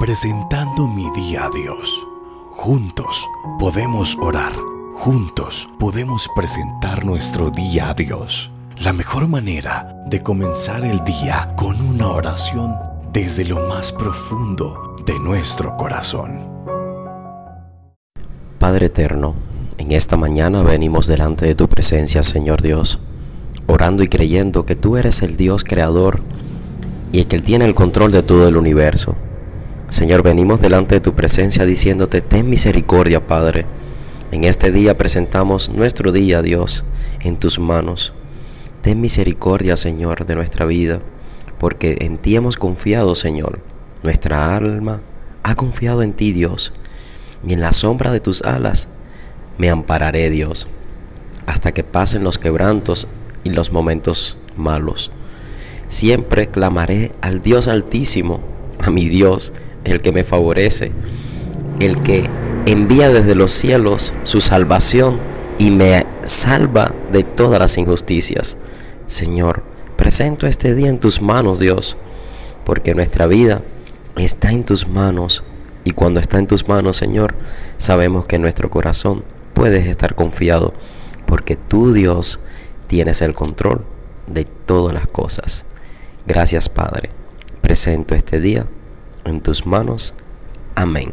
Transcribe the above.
presentando mi día a Dios. Juntos podemos orar, juntos podemos presentar nuestro día a Dios. La mejor manera de comenzar el día con una oración desde lo más profundo de nuestro corazón. Padre eterno, en esta mañana venimos delante de tu presencia, Señor Dios, orando y creyendo que tú eres el Dios creador y que tiene el control de todo el universo. Señor, venimos delante de tu presencia diciéndote, ten misericordia, Padre. En este día presentamos nuestro día, Dios, en tus manos. Ten misericordia, Señor, de nuestra vida, porque en ti hemos confiado, Señor. Nuestra alma ha confiado en ti, Dios, y en la sombra de tus alas me ampararé, Dios, hasta que pasen los quebrantos y los momentos malos. Siempre clamaré al Dios altísimo, a mi Dios, el que me favorece, el que envía desde los cielos su salvación y me salva de todas las injusticias. Señor, presento este día en tus manos, Dios, porque nuestra vida está en tus manos y cuando está en tus manos, Señor, sabemos que nuestro corazón puede estar confiado, porque tú, Dios, tienes el control de todas las cosas. Gracias, Padre. Presento este día en tus manos. Amén.